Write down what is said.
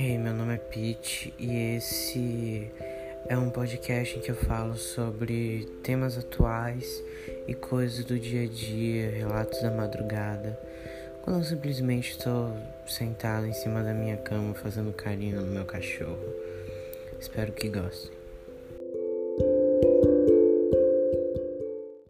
Hey, meu nome é Pete e esse é um podcast em que eu falo sobre temas atuais e coisas do dia a dia, relatos da madrugada, quando eu simplesmente estou sentado em cima da minha cama fazendo carinho no meu cachorro. Espero que gostem.